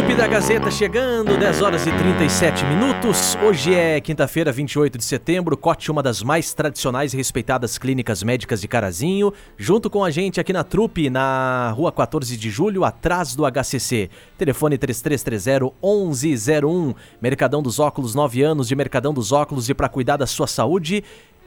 Trupe da Gazeta chegando, 10 horas e 37 minutos. Hoje é quinta-feira, 28 de setembro. Cote, uma das mais tradicionais e respeitadas clínicas médicas de Carazinho, junto com a gente aqui na Trupe, na rua 14 de julho, atrás do HCC. Telefone 3330-1101. Mercadão dos Óculos, 9 anos de Mercadão dos Óculos e para cuidar da sua saúde.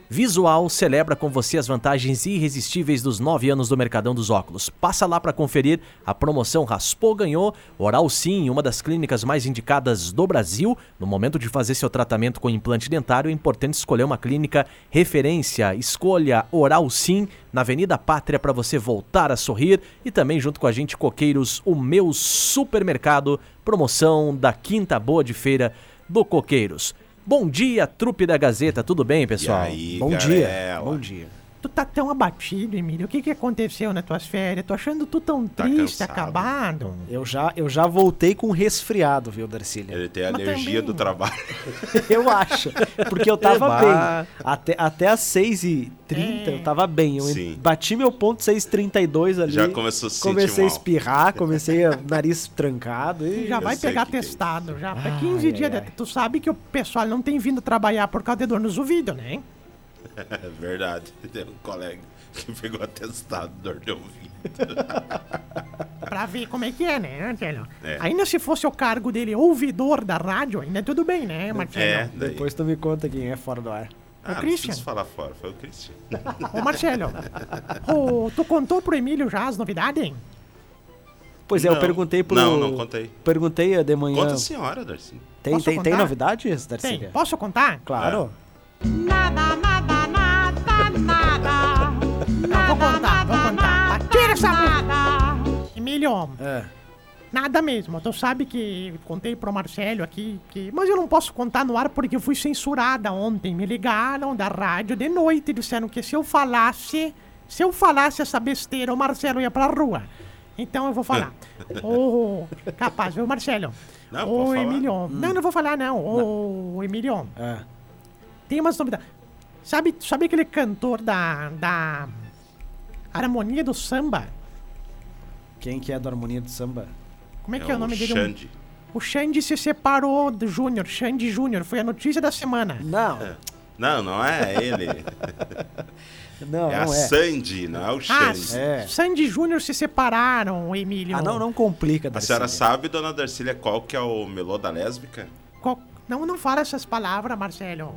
Visual celebra com você as vantagens irresistíveis dos 9 anos do Mercadão dos Óculos. Passa lá para conferir a promoção Raspou Ganhou. Oral Sim, uma das clínicas mais indicadas do Brasil. No momento de fazer seu tratamento com implante dentário, é importante escolher uma clínica referência. Escolha Oral Sim na Avenida Pátria para você voltar a sorrir. E também junto com a gente, Coqueiros, o meu supermercado. Promoção da Quinta Boa de Feira do Coqueiros. Bom dia, trupe da Gazeta, tudo bem, pessoal? Aí, Bom galera? dia. Bom dia. Tu tá tão abatido, Emílio. O que que aconteceu nas tuas férias? Tô achando tu tão Tá triste, cansado. acabado. Eu já, eu já voltei com resfriado, viu, Darcília? Ele tem Mas alergia também- do trabalho. Eu acho. Porque eu tava bem. Até, até as 6h30 eu tava bem. Eu Sim. bati meu ponto 6h32 ali. Já começou a se sentir Comecei a espirrar, comecei a nariz trancado. E... Já vai pegar é testado, já. Pra Ai, 15 ai, dias. ai. Tu sabe que o pessoal não tem vindo trabalhar por causa de dor nos ouvidos, né? É verdade. Tem um colega que pegou atestado dor de ouvido. Pra ver como é que é, né, Marcelo? É. Ainda se fosse o cargo dele ouvidor da rádio, ainda tudo bem, né, Marcelo? É, daí. Depois tu me conta quem é fora do ar. Ah, não Christian. preciso falar fora, foi o Christian. Ô, Marcelo, ô, tu contou pro Emílio já as novidades, hein? Pois é, eu Não. perguntei pro. Não, não contei. Perguntei de manhã. Conta a senhora, Darcy. Tem, Posso tem, tem novidades, Tem. Darcília? Posso contar? Claro. Nada, nada, música. Emílio, É. nada mesmo. Tu sabe que contei pro Marcelo aqui que. Mas eu não posso contar no ar porque eu fui censurada ontem. Me ligaram da rádio de noite e disseram que se eu falasse. Se eu falasse essa besteira, o Marcelo ia pra rua. Então eu vou falar. Ô, capaz, viu, Marcelo? Não, Ô, falar. Emílio. Não, não vou falar, não. Ô, Emílio. É. Tem umas novidades. Sabe, sabe aquele cantor da, da Harmonia do Samba? Quem que é da harmonia do samba? Como é que é, o nome dele? Xande. O Xande se separou do Júnior, Xande Júnior. Foi a notícia da semana. Não, Não, não é ele. não, É a não é. Sandy, não é o Ah, Xande. É. Sandy Júnior se separaram, Emílio. Ah, não, não complica, A Darcília. senhora sabe, dona Darcília, qual que é o melô da lésbica? Qual- Não, não fala essas palavras, Marcelo.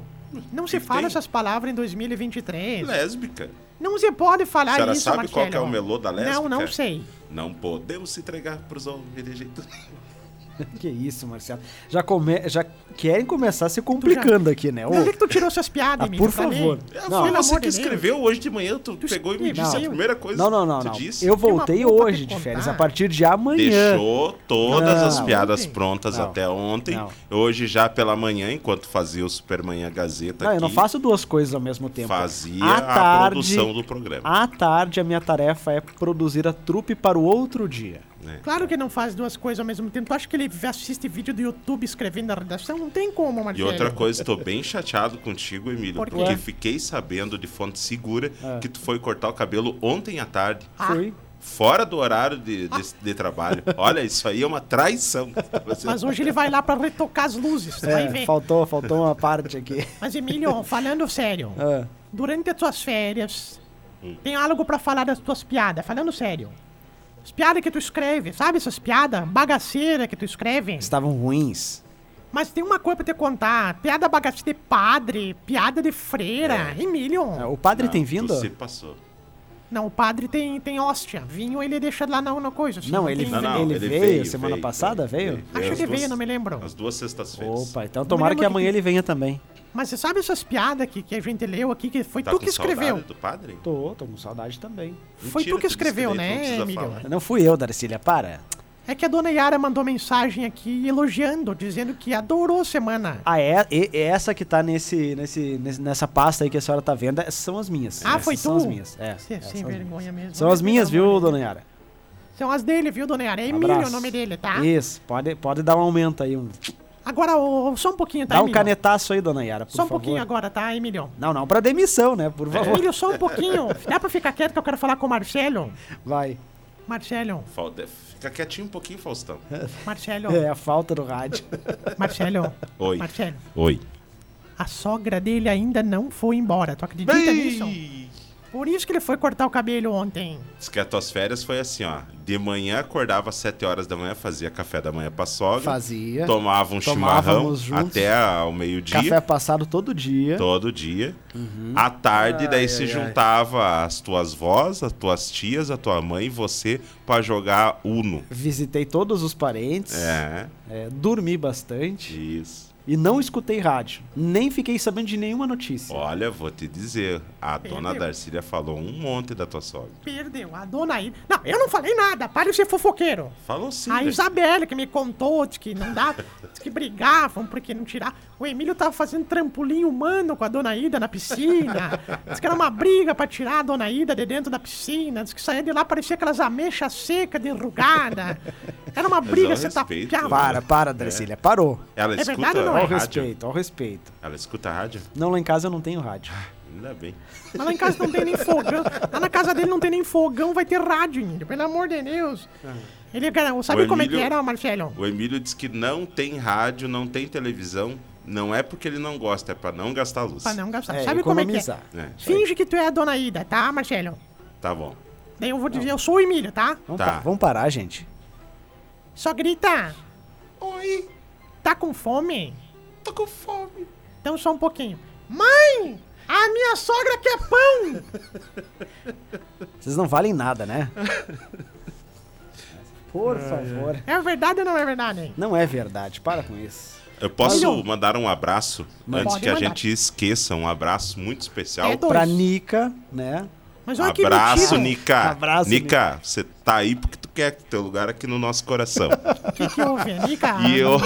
Não se fala tem? essas palavras em 2023. Lésbica. Não se pode falar A senhora isso, sabe Marcelo. qual é o melô da lésbica? Não, não sei. Não podemos se entregar pros homens de jeito nenhum. Que isso, Marcelo. Já, come... já querem começar se complicando aqui, né? Ô, Onde é que tu tirou essas piadas, ah, por favor. Ah, Não. foi você que de Deus. escreveu hoje de manhã, tu Tu pegou e me disse a Não. primeira coisa Não, não, não, que tu não. disse. Eu voltei hoje de férias. A partir de amanhã. Deixou todas Não. as piadas Ontem. prontas Não. até ontem. Não. Hoje, já pela manhã, enquanto fazia o Supermanhã Gazeta Não, aqui, eu não faço duas coisas ao mesmo tempo. fazia À a tarde- produção do programa. À tarde, a minha tarefa é produzir a trupe para o outro dia. Né? Claro que não faz duas coisas ao mesmo tempo. Tu acha que ele assiste vídeo do YouTube escrevendo na redação? Não tem como, E Marcelo. outra coisa, tô bem chateado contigo, Emílio, Por porque fiquei sabendo de fonte segura É. que tu foi cortar o cabelo ontem à tarde, Ah, Foi. fora do horário de, de, de trabalho. Olha, isso aí é uma traição. Mas hoje ele vai lá pra retocar as luzes, tu vai É, ver. faltou, faltou uma parte aqui. Mas, Emílio, falando sério, Ah, durante as tuas férias, Hum. tem algo pra falar das tuas piadas? Falando sério. As piadas que tu escreve, sabe essas piadas bagaceiras que tu escreve? estavam ruins. Mas tem uma coisa pra te contar. Piada bagaceira de padre, piada de freira. Emílio. Ah, O padre Não, tem vindo? se passou. Não, o padre tem, tem hóstia. Vinho ele deixa lá na, na coisa. assim, Não, ele, tem- Não, não, ele, ele veio, veio, semana veio, passada, veio? Acho Veio que as veio, duas- não me lembro. As duas sextas-feiras. Opa, então tomara que amanhã que- ele venha também. Mas você sabe essas piadas que, que a gente leu aqui, que foi Tá tu com que escreveu. saudade do padre? Tô, tô com saudade também. Foi Mentira, tu que tu disse escreveu, né, Emílio? Não fui eu, Darcília, para. É que a dona Yara mandou mensagem aqui elogiando, dizendo que adorou a semana. Ah, é? E, e essa que tá nesse, nesse, nessa pasta aí que a senhora tá vendo, essas são as minhas. Ah, Essas foi São tu? as minhas. É, Cê- essas sem são as vergonha minhas. mesmo. São as minhas, viu, dona. Yara? São as dele, viu, dona Yara? É Emílio Abraço. o nome dele, tá? Isso, pode, pode dar um aumento aí. Um, Agora, só um pouquinho, tá, dá um Emílio? canetaço aí, dona Yara, por Só um favor. pouquinho agora, tá, Emílio? Não, não, pra demissão, né? Por favor. Emílio, só um pouquinho. Dá pra ficar quieto que eu quero falar com o Marcelo? Vai. Marcelo, Falta- Fica quietinho um pouquinho, Faustão. Marcelo, É a falta do rádio. Marcelo. Oi. Marcelo, Oi. a sogra dele ainda não foi embora. Tu acredita nisso? Por isso que ele foi cortar o cabelo ontem. Diz que as tuas férias foi assim, ó. De manhã acordava às 7 horas da manhã, fazia café da manhã pra sogra. Fazia. Tomava um chimarrão juntos. até ao meio-dia. Café passado todo dia. Todo dia. À tarde, daí se juntava as tuas vós, as tuas tias, a tua mãe e você pra jogar Uno. Visitei todos os parentes. É, é, dormi bastante. isso. E não escutei rádio. Nem fiquei sabendo de nenhuma notícia. Olha, vou te dizer, a dona Perdeu. Darcília falou um monte da tua sogra. Perdeu. A dona Ida. Não, eu não falei nada. Para de ser fofoqueiro. Falou sim. A Darcy. Isabelle que me contou disse que não dá, disse que brigavam porque não tirar. O Emílio tava fazendo trampolim humano com a dona Ida na piscina. Diz que era uma briga pra tirar a dona Ida de dentro da piscina. Diz que saía de lá parecia aquelas ameixas secas, derrugadas. Era uma briga, você respeito, tapeava. Para, para, Darcília. Parou. Ela É escuta verdade ou não a é? Ao rádio? respeito, ao respeito. Ela escuta a rádio? Não, lá em casa eu não tenho rádio. Ainda bem. Mas lá em casa não tem nem fogão. Lá na casa dele não tem nem fogão, vai ter rádio, Emílio. Pelo amor de Deus. Ele, cara, sabe O como é que era, Marcelo? O Emílio diz que não tem rádio, não tem televisão. Não é porque ele não gosta, é pra não gastar luz. Pra não gastar. É, sabe como é que é? economizar. É, Finge que tu é a dona Ida, tá, Marcelo? tá bom. Daí eu vou dizer, eu sou o Emílio, tá? Vamos, Tá. pa- vamos parar, gente. Só grita. Oi, Tá com fome? tô com fome. Então só um pouquinho. Mãe! A minha sogra quer pão! Vocês não valem nada, né? Por favor. É verdade ou não é verdade? Não é verdade. Para com isso. Eu posso Olha. mandar um abraço antes que a mandar. gente esqueça, um abraço muito especial. É dois. Pra Nica, né? Mas olha que Abraço, metido. Nica. Abraço, Nica, você tá aí porque tu quer teu lugar aqui no nosso coração. O que, que houve, Nica? e, eu,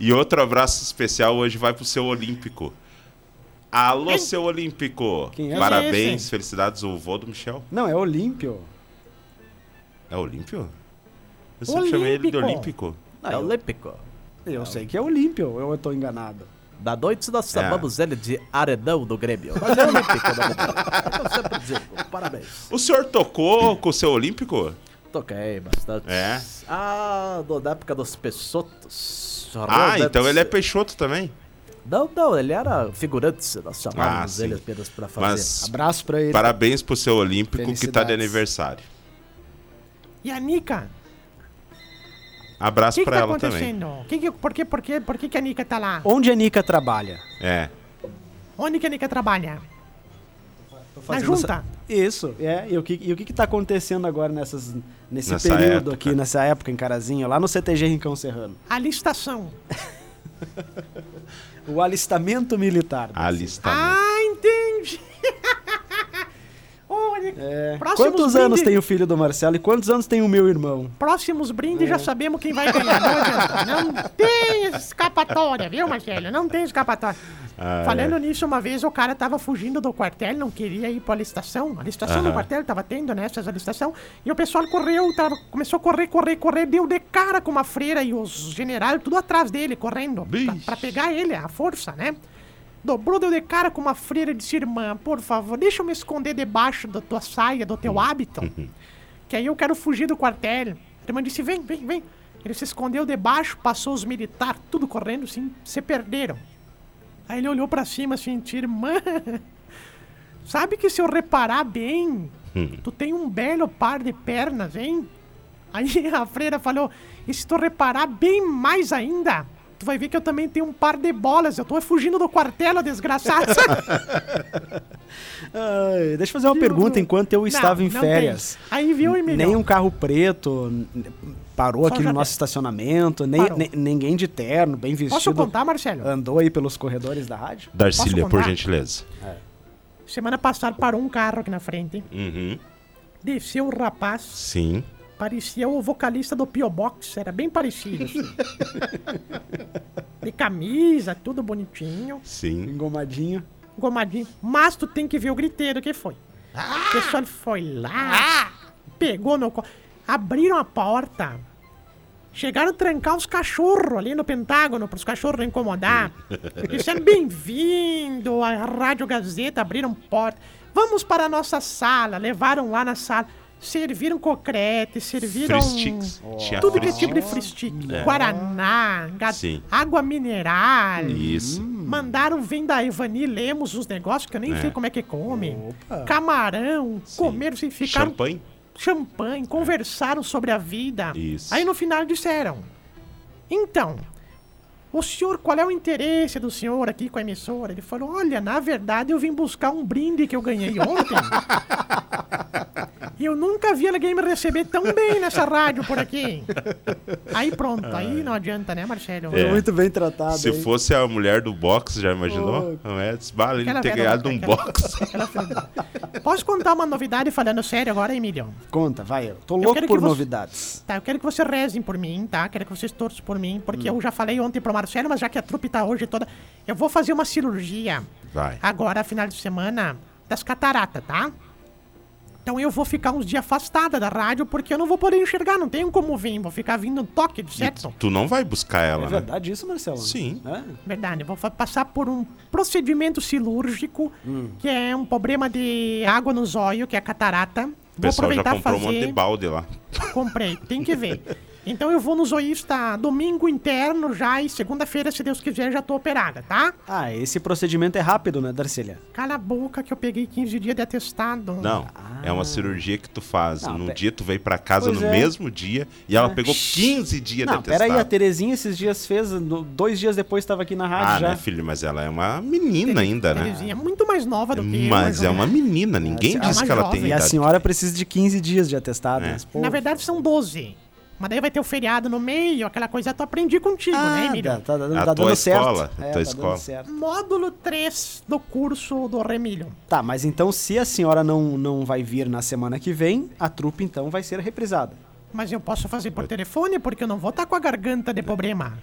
e outro abraço especial hoje vai pro seu Olímpico. Alô, Quem? seu Olímpico. Quem é Parabéns, esse? felicidades, o vô do Michel. Não, é Olímpio. É Olímpio? Eu sempre chamei ele de Olímpico. Olímpico. É olímpico. Eu sei que é Olímpio, eu tô enganado. Da noite nós É. chamamos ele de Aredão do Grêmio. Mas é olímpico, né? Eu sempre digo, parabéns. O senhor tocou com o seu Olímpico? Toquei bastante. É? Ah, do- da época dos Peixotos. Ah, Rodantes. então ele é Peixoto também. Não, não, ele era figurante, nós chamávamos Ah, ele apenas pra fazer. Mas Abraço pra ele. parabéns pro seu Olímpico que tá de aniversário. E a Nica? Abraço que, que pra tá ela também. Que que, por que, por que, por que, que a Nica tá lá? Onde a Nica trabalha? É. Onde que a Nica trabalha? Na junta? essa- Isso, é. E o que, e o que que tá acontecendo agora nessas, nesse Nessa período época. aqui, nessa época em Carazinho, lá no CTG Rincão Serrano? A listação. O alistamento militar. Alistamento. Ah, É. próximos Quantos anos brindes- tem o filho do Marcelo e quantos anos tem o meu irmão? Próximos brindes já sabemos quem vai ganhar. Não. Não tem escapatória, viu, Marcelo? Não tem escapatória. Ah, Falando é. nisso, uma vez o cara tava fugindo do quartel, não queria ir pra licitação. A licitação do quartel tava tendo, né? Essas licitação. E o pessoal correu, tava, começou a correr, correr, correr, deu de cara com uma freira e os generais tudo atrás dele, correndo. Pra, pra pegar ele, a força, né? Dobrou, deu de cara com uma freira e disse, irmã, por favor, deixa eu me esconder debaixo da tua saia, do teu hábito. que aí eu quero fugir do quartel. A irmã disse, vem, vem, vem. Ele se escondeu debaixo, passou os militares, tudo correndo, assim, se perderam. Aí ele olhou pra cima assim, irmã, sabe que se eu reparar bem, tu tem um belo par de pernas, hein? Aí a freira falou, e se tu reparar bem mais ainda, tu vai ver que eu também tenho um par de bolas, eu tô fugindo do quartel, desgraçado. Ai, deixa eu fazer uma pergunta enquanto eu estava em não férias. tem. Aí viu, Emílio? Nem um carro preto parou Só aqui no nosso estacionamento, nem, nem- ninguém de terno, bem vestido. Posso contar, Marcelo? Andou aí pelos corredores da rádio? Darcília, por gentileza. Semana passada parou um carro aqui na frente, Uhum. desceu o rapaz, Sim. Parecia o vocalista do Pio Box, era bem parecido. assim. De camisa, tudo bonitinho, Sim. Engomadinho. gomadinho. Mas tu tem que ver o griteiro que foi. O pessoal foi lá, pegou no... co- Abriram a porta, chegaram a trancar os cachorros ali no Pentágono, para os cachorros não incomodar. Disseram, bem-vindo à Rádio Gazeta, abriram porta. Vamos para a nossa sala, levaram lá na sala. Serviram cocrete, serviram... Free sticks. Tinha Tudo que é tipo de free stick. Guaraná, Sim. água mineral. Isso. Mandaram vir da Ivani Lemos os negócios que eu nem É. sei como é que come. Camarão, comeram sem ficar Champanhe. champanhe, conversaram sobre a vida. Isso. Aí no final disseram: Então, o senhor, qual é o interesse do senhor aqui com a emissora? Ele falou: Olha, na verdade eu vim buscar um brinde que eu ganhei ontem. E eu nunca vi alguém me receber tão bem nessa rádio por aqui. Aí pronto, aí não adianta, né, Marcelo? É. Muito bem tratado. Se hein? fosse a mulher do box, já imaginou? Não é? Desbala ele ter ganhado um box. Posso contar uma novidade falando sério agora, Emílio? Conta, vai. Eu tô Eu louco quero por você- novidades. Tá, eu quero que você rezem por mim, tá? Quero que vocês torçam por mim, porque eu já falei ontem pro Marcelo, mas já que a trupe tá hoje toda. Eu vou fazer uma cirurgia Vai. agora, final de semana, das cataratas, tá? Então eu vou ficar uns dias afastada da rádio, porque eu não vou poder enxergar, não tenho como vir, vou ficar vindo um toque, E certo? tu, tu não vai buscar ela, É né? verdade isso, Marcelo? Sim. É? Verdade, eu vou passar por um procedimento cirúrgico, Hum. que é um problema de água no zóio, que é a catarata. O Vou pessoal já comprou um fazer... monte de balde lá. Comprei, tem que ver. Então eu vou no zoísta domingo interno já e segunda-feira, se Deus quiser, já tô operada, tá? Ah, esse procedimento é rápido, né, Darcília? Cala a boca que eu peguei 15 dias de atestado. Não, é uma cirurgia que tu faz. Não, Num pe- dia tu veio pra casa Pois no é. mesmo dia e ela pegou 15 dias Não, de atestado. peraí, a Terezinha esses dias fez, dois dias depois estava aqui na rádio Ah, já. né, filho? Mas ela é uma menina ainda, né? Terezinha é muito mais nova do que eu. Mas é ou uma menina, ninguém É disse uma que ela jovem. tem E a senhora precisa de 15 dias de atestado. É. mas, pô, Na verdade são 12. Mas daí vai ter o feriado no meio, aquela coisa eu aprendi contigo, ah, né, Emílio? tá, tá, dando- A tá tua dando certo. escola, a É, tá escola. dando certo. Módulo 3 do curso do Remílio. Tá, mas então se a senhora não, não vai vir na semana que vem, a trupe então vai ser reprisada. Mas eu posso fazer por telefone, porque eu não vou estar com a garganta de problema.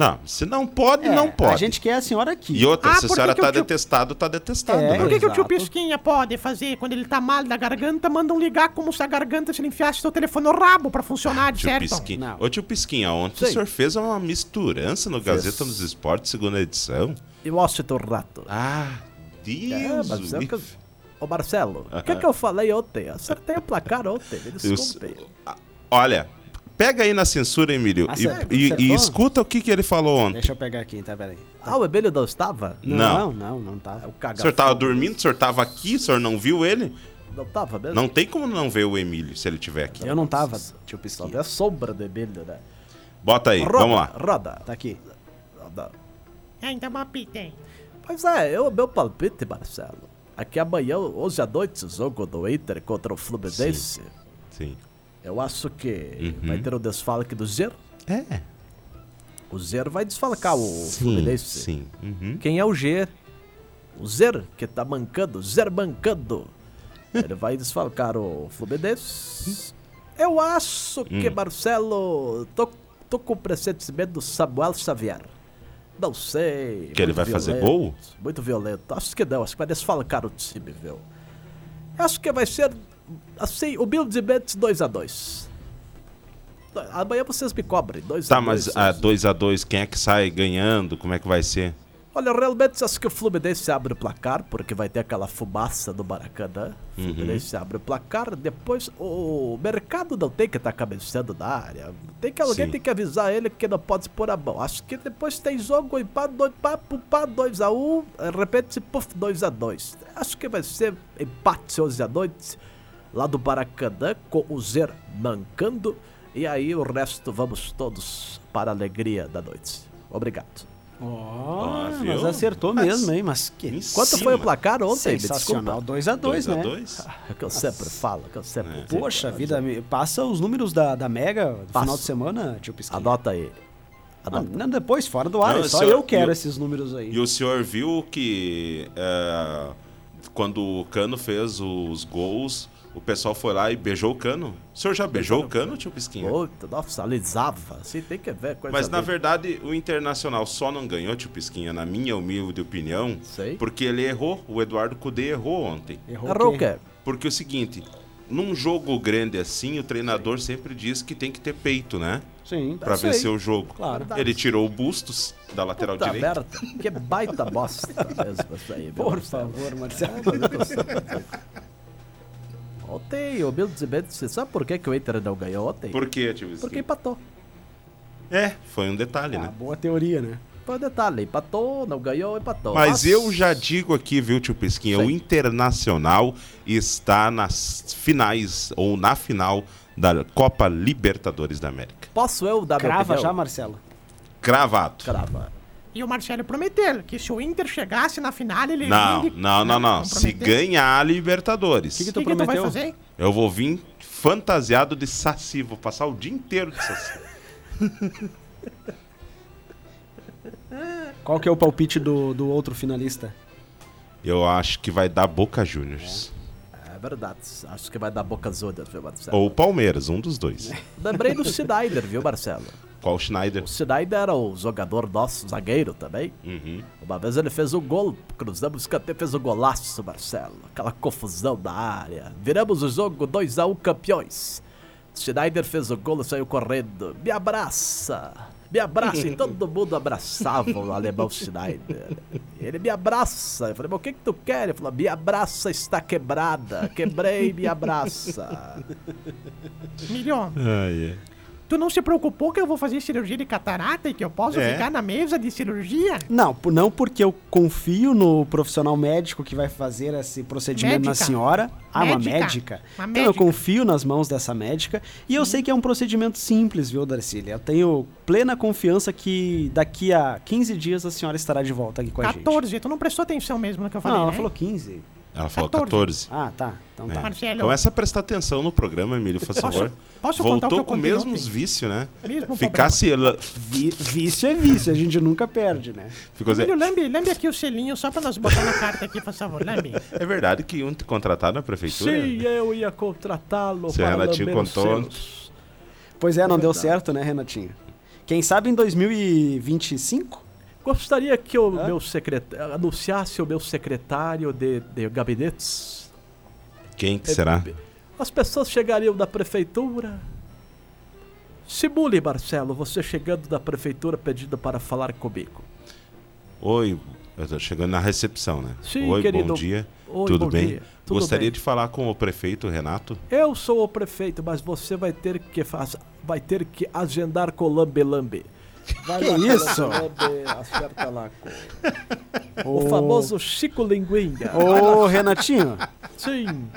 Não, se não pode, É, não pode. A gente quer a senhora aqui. E outra, Ah, se a senhora que o tá tio- detestado, tá detestado, É. né? Por que, que o tio. Pisquinha pode fazer quando ele tá mal da garganta? Mandam ligar como se a garganta se ele enfiasse seu telefone no rabo pra funcionar, Tio certo? Pisquinha. Não. Ô, tio Pisquinha, ontem o Sei. senhor fez uma misturança no Gazeta nos Esportes, segunda edição. E Washington Rato. Ah, É, Deus. mas é o que... livre. Ô Marcelo, o que, que eu falei ontem? Eu Acertei o placar ontem, me Eu- desculpe. Ah, Olha, pega aí na censura, Emílio, e- Acertou? e, e Acertou? escuta o que, que ele falou ontem. Deixa eu pegar aqui, tá, peraí. Ah, o Emílio não estava? Não. Não, não, não tá. É o O senhor tava dormindo, o senhor tava aqui, o senhor não viu ele? Não tava mesmo? Não tem como não ver o Emílio se ele estiver aqui. Eu não tava, tio Só Pisquinha. vê a sombra do Emílio, né? Bota aí, Roda, vamos lá. Roda, Tá aqui. roda. É, então palpitem. Pois é, eu, meu palpite, Marcelo. Aqui amanhã, hoje à noite, o jogo do Inter contra o Fluminense. Sim. Eu acho que Uhum. vai ter o desfalque do Zer. É. O Zer vai desfalcar o Sim, Fluminense. sim. Uhum. Quem é o Ger? O Zer, que tá mancando, Zer mancando. Ele vai desfalcar o Fluminense. Eu acho que, Hum. Marcelo, tô, tô com o pressentimento do Samuel Xavier. Não sei. Que ele vai fazer violento, gol? Muito violento. Acho que não, acho que vai desfalcar o time, viu? Acho que vai ser, assim, humildemente 2x2. Amanhã vocês me cobrem, 2x2. Tá, mas a 2x2, quem é que sai ganhando? Como é que vai ser? Olha, realmente acho que o Fluminense abre o placar, porque vai ter aquela fumaça do Maracanã. O Uhum. Fluminense abre o placar, depois o mercado não tem que estar cabeceando na área. Tem que alguém Sim. tem que avisar ele que não pode pôr a mão. Acho que depois tem jogo empate, dois, pá, pá, 2x1, de repente, puf, 2x2. Acho que vai ser empate hoje à noite, lá do Maracanã, com o Zer mancando. E aí o resto vamos todos para a alegria da noite. Obrigado. Ah, mas acertou Mas- mesmo, hein? Mas que Quanto cima. foi o placar ontem? Sensacional. desculpa. 2x2, né? 2x2? É o que eu sempre falo, que eu sempre digo. Poxa vida, me- passa os números da, da Mega do Passo. final de semana, tio Pisquinha. Anota aí. Não, Anota. não, depois, fora do ar, Não, é só senhor, eu quero e o- esses números aí. E o senhor viu que é, quando o Cano fez os gols, o pessoal foi lá e beijou o cano. O senhor já beijou o cano, tio Pisquinha? Puta, nossa, alisava. Assim, tem que ver coisa Mas na verdade o Internacional só não ganhou, tio Pisquinha, na minha humilde opinião, Sei. porque ele errou. O Eduardo Cudê errou ontem. Errou o quê? Porque é o seguinte, num jogo grande assim, o treinador sempre diz que tem que ter peito, né? Sim. Pra sei. vencer o jogo. Claro. Ele tirou o Bustos da lateral Puta direita. merda. Que baita bosta mesmo isso aí, Por Marcelo? favor, Marcelo. Ontem, humildemente, você sabe por que, que o Inter não ganhou ontem? Por quê, tio Porque empatou. É, foi um detalhe, Ah, né? boa teoria, né? Foi um detalhe, empatou, não ganhou, empatou. Mas eu já digo aqui, viu, tio Pisquinha, Sei. o Internacional está nas finais, ou na final da Copa Libertadores da América. Posso eu dar minha Crava já, Marcelo. Cravado. Crava. E o Marcelo prometeu que se o Inter chegasse na final, ele Não, vinha de- não, não, não. Se prometeu. ganhar a Libertadores, Que que O que, que tu vai prometeu? fazer? eu vou vir fantasiado de Saci. Vou passar o dia inteiro de Saci. Qual que é o palpite do, do outro finalista? Eu acho que vai dar Boca Juniors. É verdade. Acho que vai dar boca zuda, viu, Marcelo? Ou Palmeiras, um dos dois. Lembrei do Schneider, viu, Marcelo? Qual Schneider? O Schneider era o jogador nosso, zagueiro também. Uhum. Uma vez ele fez um gol, cruzamos o escanteio, fez um golaço, Marcelo. Aquela confusão da área. Viramos o jogo 2x1 campeões. Schneider fez o gol e saiu correndo. Me abraça! Me abraça! E todo mundo abraçava o alemão Schneider. Ele me abraça. Eu falei, mas o que, que tu quer? Ele falou, minha braça está quebrada. Quebrei minha braça. Milhão, Ai, é. Tu não se preocupou que eu vou fazer cirurgia de catarata e que eu posso É. ficar na mesa de cirurgia? Não, não porque eu confio no profissional médico que vai fazer esse procedimento na Médica. senhora. Ah, uma Médica. médica. Uma Então eu médica. confio nas mãos dessa médica. E eu sei que é um procedimento simples, viu, Darcília? Eu tenho plena confiança que daqui a 15 dias a senhora estará de volta aqui com a gente. 14, tu não prestou atenção mesmo no que eu falei, Não, ela né? falou 15. Ela falou 14. 14. Ah, tá. Então tá. É. Marcelo. Começa a prestar atenção no programa, Emílio, por favor. posso contar o que Voltou com mesmos vícios, né? Mesmo Ficasse. ela- Vi- vício é vício, a gente nunca perde, né? Ficou Emílio, lambe, lambe aqui o selinho só pra nós botar na carta aqui, por favor, lambe. É verdade que iam te contratar na prefeitura? Sim, eu ia contratá-lo Seu para Renatinho lamber os contou. Pois é, não deu verdade. certo, né, Renatinho? Quem sabe em 2025? Gostaria que o Hã? meu secretário anunciasse o meu secretário de, de gabinetes. Quem que será? As pessoas chegariam da prefeitura. Simule, Marcelo, você chegando da prefeitura pedindo para falar comigo. Oi, eu tô chegando na recepção, né? Sim, Oi, querido. bom dia. Oi, Tudo bom bem? dia. Tudo Gostaria bem. de falar com o prefeito Renato. Eu sou o prefeito, mas você vai ter que faz... vai ter que agendar com o Lambe Lambe. Vai Que lá, isso? Acerta lá o famoso Chico Linguinha. Ô, Renatinho, Sim,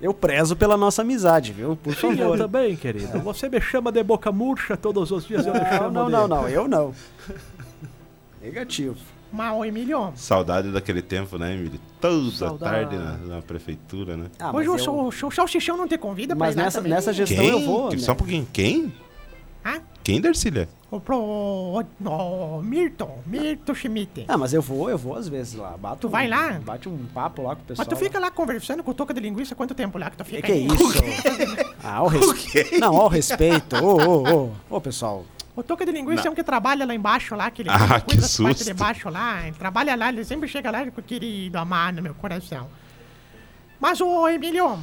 eu prezo pela nossa amizade, viu? Por sim, eu favor. também, querido. Você me chama de boca murcha todos os dias, eu me Não, chamo não, de... não, não, eu não. Negativo. Mas, ô Emílio, Saudade daquele tempo, né, Emílio? Toda Saudade. tarde na, na prefeitura, né? Ah, hoje o, mas eu- o, o, o Salsichão não te convida pra Mas ir lá nessa, nessa gestão Quem? eu vou. Que- né? Só um pouquinho. Quem? Hã? Quem, Darcília? O pro... O, o Mirton, Mirton Schmidt. Ah, mas eu vou, eu vou às vezes lá. Bato Tu vai um- lá? Bate um papo lá com o pessoal. Mas tu fica lá conversando com o Toca de Linguiça quanto tempo lá que tu Que fica que é aí? isso? Ah, ao respeito. Não, ao respeito. Ô, ô, ô. Ô, pessoal. O Toca de Linguiça é um que trabalha lá embaixo lá, que ele Ah, que das partes susto. de baixo lá. Ele trabalha lá, ele sempre chega lá com o querido amar no meu coração. Mas, ô Emílio,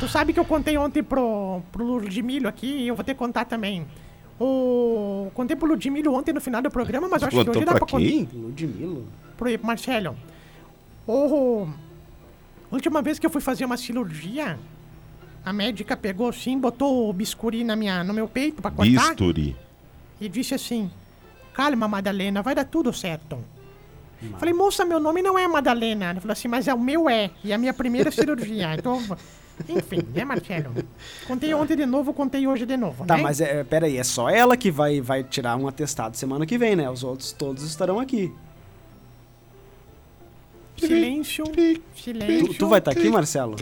tu sabe que eu contei ontem pro, pro Ludmilo aqui e eu vou ter que contar também. O... Contei pro Ludmilo ontem no final do programa, mas eu acho que hoje dá pra pra contar quem? Ludmilo. pro Marcelo. O... Última vez que eu fui fazer uma cirurgia, a médica pegou assim, botou o biscuri na minha, no meu peito pra cortar Bisturi. e disse assim: Calma, Madalena, vai dar tudo certo. Falei, moça, meu nome não é Madalena. Ela falou assim, mas é o meu é. E é a minha primeira cirurgia. Então, enfim, né, Marcelo? Contei ontem de novo, contei hoje de novo. Tá, né? mas é, pera aí, é só ela que vai, vai tirar um atestado semana que vem, né? Os outros todos estarão aqui. Silêncio, silêncio. Tu, tu vai estar aqui, Marcelo?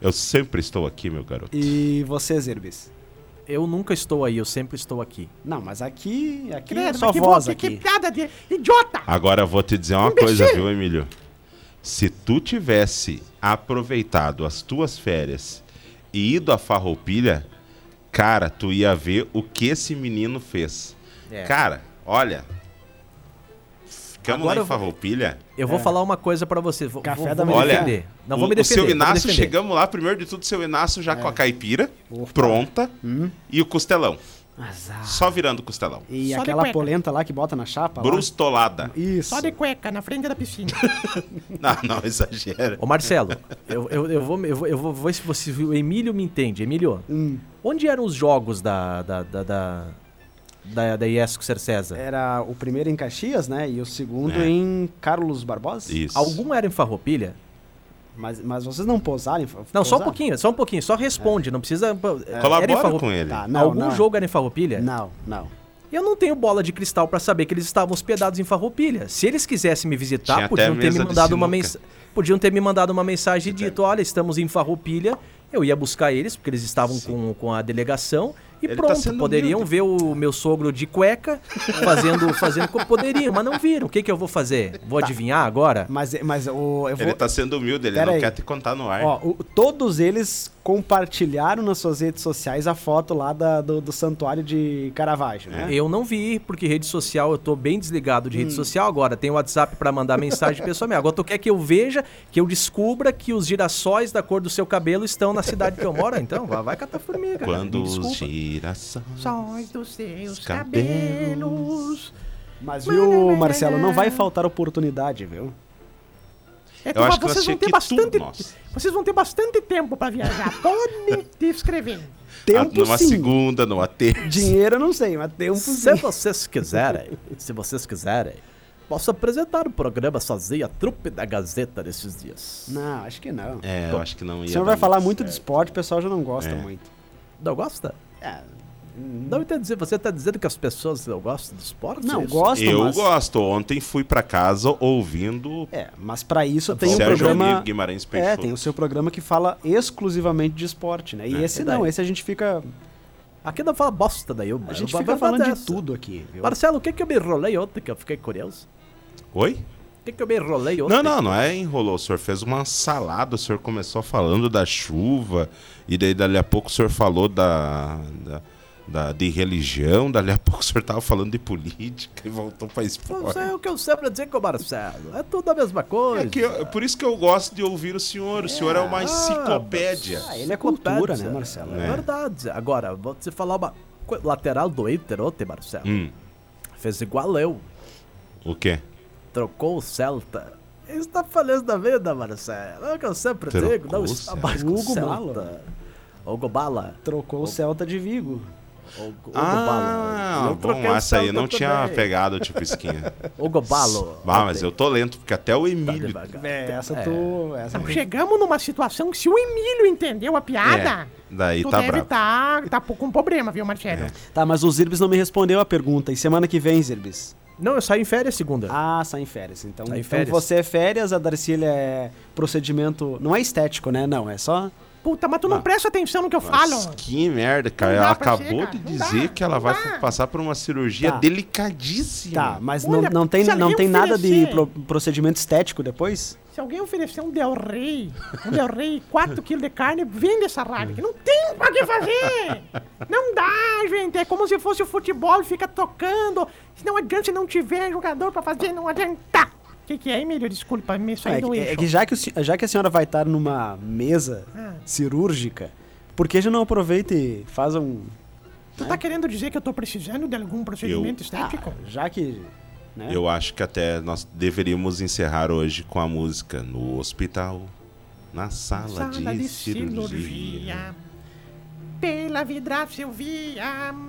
Eu sempre estou aqui, meu garoto. E você, Zerbis? Eu nunca estou aí, eu sempre estou aqui. Não, mas aqui, aqui é Credo, só mas que voz vo- aqui. Que piada de idiota! Agora eu vou te dizer uma Imbecil. coisa, viu, Emílio? Se tu tivesse aproveitado as tuas férias e ido à Farroupilha, cara, tu ia ver o que esse menino fez. É. Cara, olha. Ficamos Agora lá eu em vou- Farroupilha. Eu vou falar uma coisa pra você. Vou, Café vou, da vou defender. Não o, vou me o defender. seu vou me Inácio, defender. chegamos lá, primeiro de tudo, seu Inácio já com a caipira Opa. pronta e o costelão. Azar. Só virando o costelão. E Só aquela polenta lá que bota na chapa? lá? Brustolada. Isso. Só de cueca, na frente da piscina. Não, não exagera. Ô Marcelo, eu, eu, eu vou, eu, vou, eu vou ver se você, o Emílio me entende. Emílio, Hum. onde eram os jogos da, da, da, da, da, da IESCO Ser César? Era o primeiro em Caxias, né? E o segundo É. em Carlos Barbosa. Isso. Algum era em Farroupilha? Mas, mas vocês não pousaram? em- Não, só um pouquinho, só um pouquinho, só responde, não precisa... Em Colabora com ele. Tá, não, Algum não. jogo era em Farroupilha? Não, não. Eu não tenho bola de cristal pra saber que eles estavam hospedados em Farroupilha. Se eles quisessem me visitar, Tinha podiam ter me mandado uma mensagem. Podiam ter me mandado uma mensagem dito, olha, estamos em Farroupilha. Eu ia buscar eles, porque eles estavam com, com a delegação. E Ele tá pronto, sendo poderiam humilde. ver o meu sogro de cueca fazendo, fazendo como poderiam, mas não viram. O que, que eu vou fazer? Vou adivinhar agora? Mas, mas o, eu vou... Ele tá sendo humilde, ele Pera não aí. quer te contar no ar. Ó, o- todos eles compartilharam nas suas redes sociais a foto lá da- do, do santuário de Caravaggio, né? Eu não vi, porque rede social, eu tô bem desligado de Hum. rede social agora. Tem o WhatsApp pra mandar mensagem pessoalmente. Agora tu quer que eu veja, que eu descubra que os girassóis da cor do seu cabelo estão na cidade que eu moro? Então, vai, vai catar formiga. cara. Quando os girassóis. Sóis dos seus Os cabelos. cabelos. Mas viu, Marcelo, não vai faltar oportunidade, viu? É, Eu acho que vocês nós vão ter que bastante, tudo, vocês vão ter bastante tempo pra viajar. Podem te escrever. Ah, Tempo numa sim. segunda, numa terça. Dinheiro eu não sei, mas tempo Se sim. vocês quiserem, se vocês quiserem, posso apresentar o programa sozinho, a trupe da Gazeta nesses dias. Não, acho que não. É, eu acho que não ia. O senhor vai falar muito de esporte, o pessoal já não gosta É. muito. Não gosta? É, Não entendi. Você tá dizendo que as pessoas não gostam de esporte? não, É isso? gosto, Eu mas... gosto. Ontem fui pra casa ouvindo É, mas pra isso tem um Sérgio programa... Emílio Guimarães É, tem o seu programa que fala exclusivamente de esporte, né? E É. esse E não, esse a gente fica... Aqui não fala bosta daí. A gente fica falando de tudo aqui, viu? Marcelo, o que que eu me enrolei ontem que eu fiquei curioso? Oi? O que que eu me enrolei ontem? Não, não, não é enrolou. O senhor fez uma salada, o senhor começou falando da chuva, e daí dali a pouco o senhor falou da, da, da- de religião, dali a pouco o senhor tava falando de política e voltou pra Não esporte. sei o que eu sempre digo com o Marcelo. É tudo a mesma coisa. É que eu- por isso que eu gosto de ouvir o senhor. O senhor é uma enciclopédia. Ah, ele é cultura, né, Marcelo? É verdade. Agora, vou te falar uma coisa. Lateral do Inter ontem, Marcelo. Hum, Fez igual eu. o quê? Trocou o Celta. Está feliz da vida, Marcelo. É o que eu sempre Trocou digo. Não o está Celta. mais com o Celta. Hugo Bala. Trocou o Celta de Vigo. Ah, Bala. Eu troquei bom, o essa aí Celta não tinha também. pegado o tipo esquinha. Hugo Balo. Ah, mas eu tô lento, porque até o Tá Emílio. devagar. É, essa É. tu... Essa Então, tu- chegamos numa situação que se o Emílio entendeu a piada, É, daí tu tá deve bravo. estar tá, com problema, viu, Marcelo? É. Tá, mas o Zirbis não me respondeu a pergunta. E semana que vem, Zirbis? Não, eu saí em férias segunda. Ah, sai em férias. Então, Sai em então férias. você é férias, a Darcília é procedimento... Não é estético, né? Não, é só... Puta, mas tu não Ah. presta atenção no que eu falo. Que merda, cara. Ela acabou ser, de cara. Dizer dá, que ela vai dá. passar por uma cirurgia Tá. delicadíssima. Tá, mas Olha, não, não tem, não tem nada de oferecer- pro- procedimento estético depois? Se alguém oferecer um Del Rey, um Del Rey, 4 quilos de carne, vende essa rádio. Que não tem pra que fazer. Não dá, gente. É como se fosse o futebol, fica tocando. Se não adianta, se não tiver jogador pra fazer, não adianta. O que, que é, Emílio? Desculpa, me saí É, do que- eixo. é que já que, o já que a senhora vai estar numa mesa Ah. cirúrgica, por que já não aproveita e faz um... Tu tá querendo dizer que eu tô precisando de algum procedimento estético? Ah, já que... Né? Eu acho que até nós deveríamos encerrar hoje com a música No Hospital, na Sala, Sala de, cirurgia. cirurgia. Pela vidraça eu via.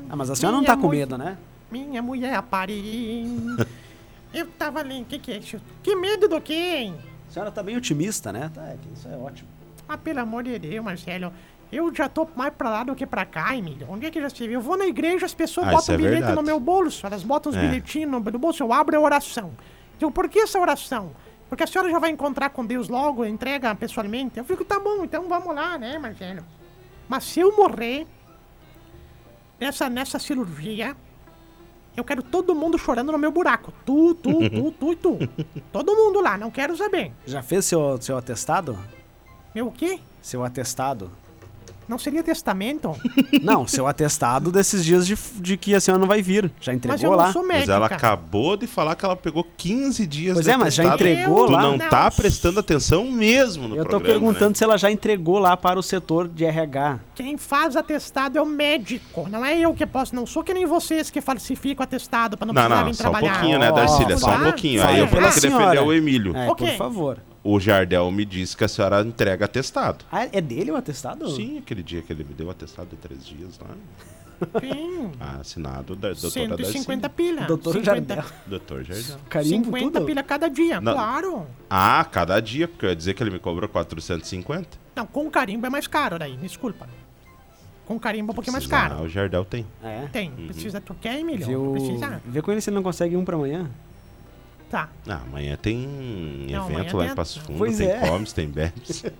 Ah, mas a senhora não tá com medo, né? Minha mulher aparelhou. eu tava ali. O que, que é isso? Que medo do quê, hein? A senhora tá bem otimista, né? Tá, é isso é ótimo. Ah, pelo amor de Deus, Marcelo. Eu já tô mais pra lá do que pra cá, Emílio. Onde é que já se viu? Eu vou na igreja, as pessoas Ah, botam é bilhete verdade. no meu bolso. Elas botam os É. bilhetinhos no, no bolso, eu abro a oração. Então, por que essa oração? Porque a senhora já vai encontrar com Deus logo, entrega pessoalmente. Eu fico, tá bom, então vamos lá, né, Marcelo? Mas se eu morrer nessa, nessa cirurgia, Eu quero todo mundo chorando no meu buraco. Tu, tu, tu, tu e tu. Todo mundo lá, não quero saber. Já fez seu, seu atestado? Meu o quê? Seu atestado? Não seria testamento? Não, seu atestado desses dias de, de que a senhora não vai vir. Já Mas entregou eu lá? não sou Mas ela acabou de falar que ela pegou 15 dias Pois de é, mas já entregou Tu lá? não Não. tá prestando atenção mesmo no Eu tô programa, perguntando né? se ela já entregou lá para o setor de RH. Quem faz atestado é o médico. Não é eu que posso. Não sou que nem vocês que falsificam atestado pra não, Não, precisar não, vir só um trabalhar. pouquinho, né, Darcília? Só um pouquinho. Aí eu vou ter que defender o Emílio. É, Ok. por favor. O Jardel me disse que a senhora entrega atestado. Ah, é dele o atestado? Sim, aquele dia que ele me deu atestado de três dias lá. Sim. Assinado da doutora 150 Darcy. pilha. Doutor 50, Jardel. Doutor Jardel. Carimbo 50 tudo? pilha cada dia, Não. claro. Ah, cada dia, porque eu ia dizer que ele me cobrou 450. Não, com carimbo é mais caro daí, desculpa. Com carimbo é um pouquinho mais caro. Ah, o Jardel tem. É. Tem. Precisa, tu quer, Emílio? Viu... Precisa? Vê com ele se ele não consegue um pra amanhã. Tá. Ah, amanhã tem Não, amanhã evento lá tem- em Passo Fundo, Pois tem é. comes, tem bebes.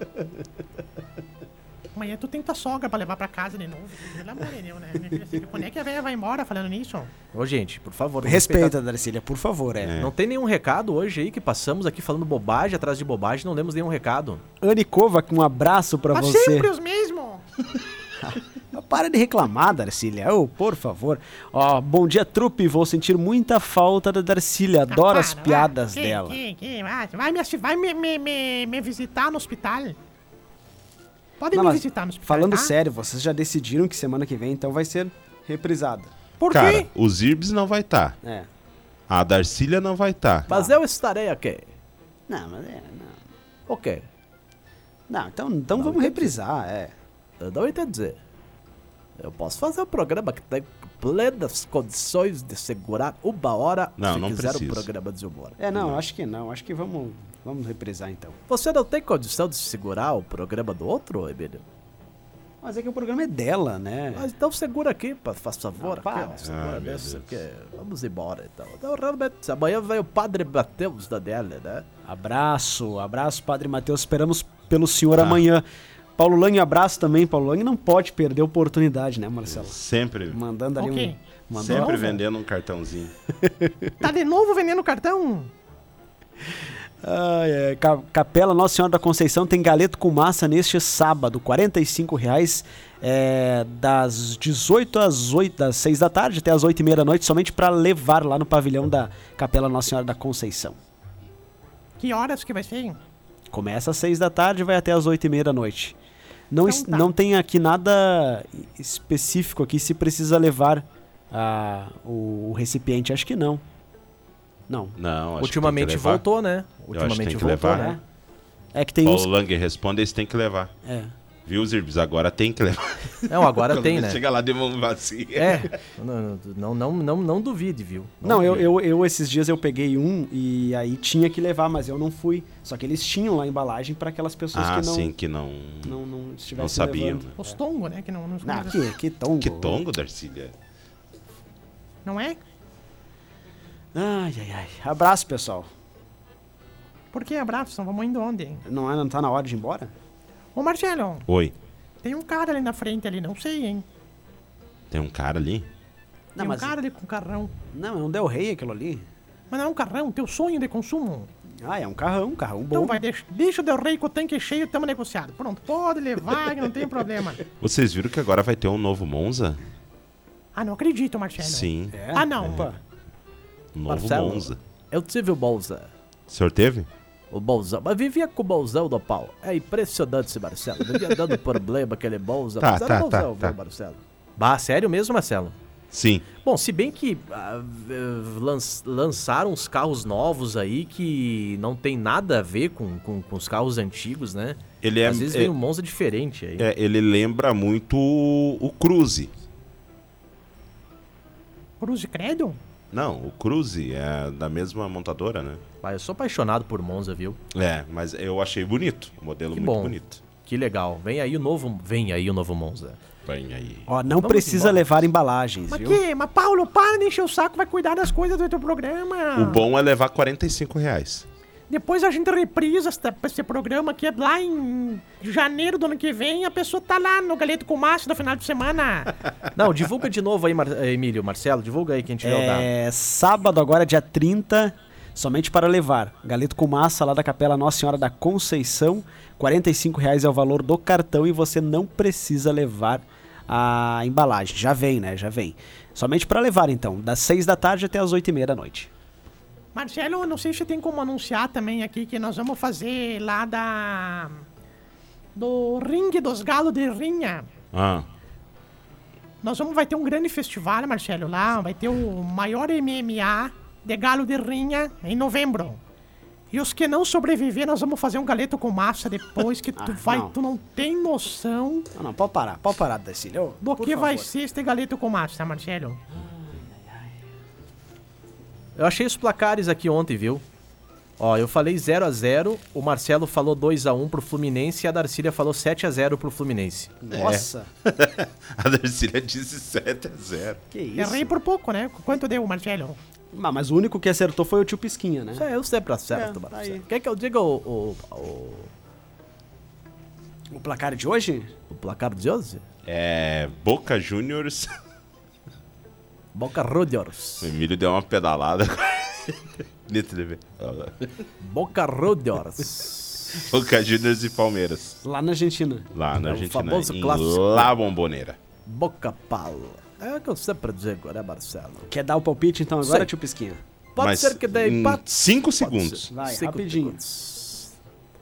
Amanhã tu tem tua sogra pra levar pra casa de novo. Pelo amor de Deus, né? Minha filha, você- Quando é que a velha vai embora falando nisso? Ô, gente, por favor. Respeita, Darcília, por favor, é. É. Não tem nenhum recado hoje aí que passamos aqui falando bobagem atrás de bobagem, não demos nenhum recado. Anne Kovac, um abraço pra Mas você. sempre os mesmos. Para de reclamar, Darcília. Ô, por favor. Ó, bom dia, trupe. Vou sentir muita falta da Darcília. Adoro Ah, as para, piadas vai. Que- dela. que- que- vai vai, me, vai me, me, me, me visitar no hospital. Pode Não, me visitar no hospital. Falando tá? sério, vocês já decidiram que semana que vem então vai ser reprisada. Por Cara, quê? o Zirbs não vai estar. É. A Darcília não vai estar. Mas eu estarei aqui. Não, mas é. Não, Ok. não então, então Não, vamos entendi. reprisar, é. Eu não entendi. Eu posso fazer um programa que tem plenas condições de segurar uma hora Não, se não quiser precisa. um programa de humor. É, não, acho que não. Acho que vamos, vamos reprisar então. Você não tem condição de segurar o programa do outro, Emílio? Mas é que o programa é dela, né? Mas então segura aqui, faz favor. Não, para. aqui, ó, segura Ah, nesse Deus. aqui. Vamos embora então. Então, realmente, amanhã vai o Padre Mateus da DL, né? Abraço, abraço, Padre Matheus. Esperamos pelo senhor Tá. amanhã. Paulo Lang, abraço também. Paulo Lang não pode perder a oportunidade, né, Marcelo? Sempre, Mandando ali Ok. um. Mandando sempre novo? vendendo um cartãozinho. Tá de novo vendendo cartão? Ai, ai, Ca- Capela Nossa Senhora da Conceição tem galeto com massa neste sábado, 45 reais, é, das 18 às 8, das 6 da tarde até as 8 e meia da noite, somente para levar lá no pavilhão da Capela Nossa Senhora da Conceição. Que horas que vai ser? Começa às 6 da tarde e vai até as 8 e meia da noite. Não, Então tá. não tem aqui nada específico aqui se precisa levar ah, o, o recipiente, acho que não. Não. Não, acho Ultimamente que tem que levar. voltou, né? acho que Ultimamente tem que voltou, levar, né? É que tem Paulo uns. Lang responde, eles têm que levar. É. Viu, Zirbs? Agora tem que levar. Não, agora tem, né? Chega lá de mão vazia. É, não, não, não, não, não duvide, viu? Não, eu, duvide. eu, eu esses dias eu peguei um e aí tinha que levar, mas eu não fui. Só que eles tinham lá a embalagem para aquelas pessoas Ah, que não, sim, que não... não, não Não sabiam, né? Os tongos, né? Que não, não, Ah, que, que tongo. Que tongo, Darcília. não é? Ai, ai, ai. Abraço, pessoal. Por que abraço? Então Vamos indo onde? Não, é, não tá na hora de ir embora? Ô Marcelo, Oi, tem um cara ali na frente ali, não sei, hein? tem um cara ali? Tem Não, um mas. cara ali com carrão. Não, é um Del Rey aquilo ali. Mas não é um carrão, teu sonho de consumo. Ah, é um carrão, um carrão bom. Então vai, deixa, deixa o Del Rey com o tanque cheio, tamo negociado. Pronto, pode levar, não tem problema. Vocês viram que agora vai ter um novo Monza? Ah, não acredito, Marcelo. Sim, É? Ah, não. Opa. um novo Marcelo. Monza. Eu tive o Bolsa. O senhor teve? O bolsão. Mas vivia com o bolsão do pau. É impressionante esse Marcelo. Vivia dando problema aquele bolsa. Tá, mas era tá, bolsão, tá, viu, tá. Marcelo? Bah, sério mesmo, Marcelo? Sim. Bom, se bem que ah, eh, lan- lançaram uns carros novos aí que não tem nada a ver com, com, com os carros antigos, né? Ele é, Às vezes é- vem um Monza diferente aí. é, ele lembra muito o, o Cruze. Cruz de credo? Não, o Cruze é da mesma montadora, né? Ah, eu sou apaixonado por Monza, viu? É, mas eu achei bonito. O modelo Que muito bom. bonito. Que legal. Vem aí o novo, vem aí o novo Monza. Vem aí. Ó, não Vamos precisa embora. levar embalagens, Mas viu? que? Mas Paulo, para de encher o saco, vai cuidar das coisas do teu programa. O bom é levar 45 reais. Depois a gente reprisa esta- esse programa aqui lá em janeiro do ano que vem. A pessoa tá lá no Galeto com Massa no final de semana. Não, divulga de novo aí, Mar- Emílio, Marcelo, divulga aí quem tiver o dado. É sábado agora, dia 30, somente para levar. Galeto com massa lá da Capela Nossa Senhora da Conceição. 45 reais é o valor do cartão e você não precisa levar a embalagem. Já vem, né? Já vem. Somente para levar, então, das 6 da tarde até as 8 e meia da noite. Marcelo, não sei se tem como anunciar também aqui que nós vamos fazer lá da. Do Ringue dos Galos de Rinha. Ah, Nós vamos, vai ter um grande festival, Marcelo, lá. Vai ter o maior MMA de galo de rinha em novembro. E os que não sobreviver, nós vamos fazer um galeto com massa depois que tu Ah, vai, não. tu não tem noção Não, não, pode parar. Pode parar, Dacílio. do que vai favor. ser este galeto com massa, Marcelo. Eu achei os placares aqui ontem, viu? Ó, eu falei 0 a 0 o Marcelo falou 2 a 1 pro Fluminense e a Darcília falou 7 a 0 pro Fluminense. Nossa, a Darcília disse 7 a 0. que isso. Errei por pouco, né? Quanto deu, Marcelo? Mas, mas o único que acertou foi o tio Pisquinha, né? Isso é, eu sempre acerto, É, tá Marcelo. aí. Quer que eu diga o, o, o, O placar de hoje? o placar de hoje? É. Boca Juniors. Boca Juniors. O Emílio deu uma pedalada. Boca Juniors. Boca Juniors e Palmeiras. Lá na Argentina. Lá na É o Argentina. famoso em clássico. La Bomboneira. Boca Pau. É o que eu sempre digo, né, Marcelo? Quer dar o palpite então agora, Sei. tio Pisquinha? Pode Mas ser que dê em empate. cinco segundos. ser. Vai, Cinco rapidinho. segundos.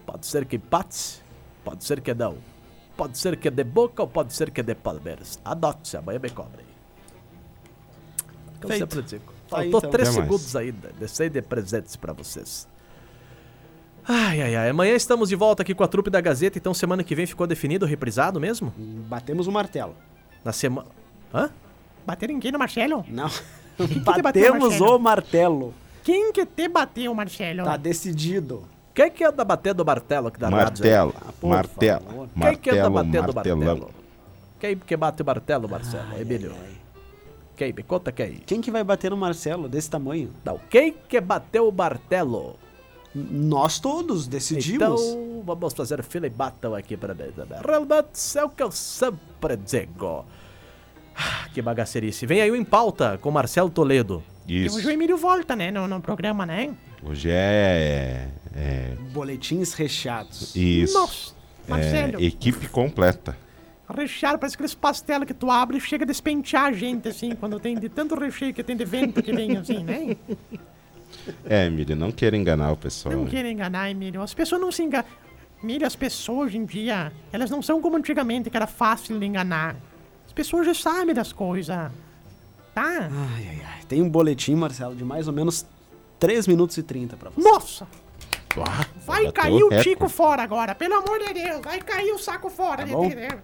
Pode ser que empate, pode ser que não. Pode ser que dê Boca ou pode ser que dê Palmeiras. Adote, amanhã me cobre. Eu Feito. sempre digo. Tá aí, Faltou então. três segundos ainda. Descei de presentes pra vocês. Ai, ai, ai. Amanhã estamos de volta aqui com a trupe da Gazeta, então semana que vem ficou definido, reprisado mesmo? Batemos o martelo. Na semana... Hã? Bateram em quem no Marcelo? Não. que te bateu, Batemos Marcelo? o martelo. Quem que te bateu, Marcelo? Tá decidido. Quem que anda batendo o martelo rádio aí? Martelo. Ah, por martelo. favor. Quem que anda Martelo, batendo o martelão. martelo? Quem que bate o martelo, Marcelo? Emílio. Quem? Me conta quem. Quem que vai bater no Marcelo desse tamanho? Não, quem que bateu o martelo? Nós todos decidimos. Então, vamos fazer fila e batam aqui pra mim também. Realmente, é o que eu sempre digo. Ah, Que bagacerice. Vem aí o Em Pauta com Marcelo Toledo. E Isso. hoje o Emílio volta, né? No, no programa, né? Hoje é. é Boletins recheados. isso. Nossa, Marcelo. É, equipe completa. Recheado, parece aqueles pastel que tu abre e chega a despentear a gente, assim, quando tem de tanto recheio que tem de vento que vem, assim, né? É, Emílio, não queira enganar o pessoal. Não né? quero enganar, Emílio. As pessoas não se enganam. Emílio, as pessoas hoje em dia, elas não são como antigamente, que era fácil de enganar. As pessoas já sabem das coisas. Tá? Ai, ai, ai. Tem um boletim, Marcelo, de mais ou menos 3 minutos e 30 pra você. Nossa! Vai cair o. Tico fora agora, pelo amor de Deus! Vai cair o saco fora, Tá bom. entendeu?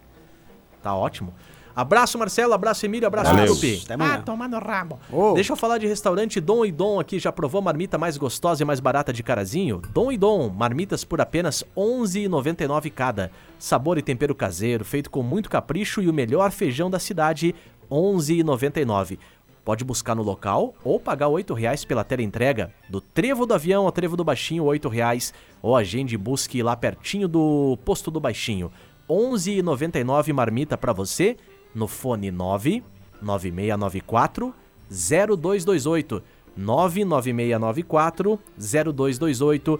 Tá ótimo. Abraço, Marcelo. Abraço, Emílio. Abraço. Até Ah, amanhã. toma no rabo. Ô, Deixa eu falar de restaurante Dom e Dom aqui. Já provou a marmita mais gostosa e mais barata de Carazinho? Dom e Dom, marmitas por apenas R$ 11,99 cada. Sabor e tempero caseiro, feito com muito capricho e o melhor feijão da cidade, R$ 11,99. Pode buscar no local ou pagar R$ 8,00 pela teleentrega. Do Trevo do Avião ao Trevo do Baixinho, R$ 8,00. Ou agende e busque lá pertinho do Posto do Baixinho. R$ 11,99 marmita pra você no fone 9 9694 0228 99694 0228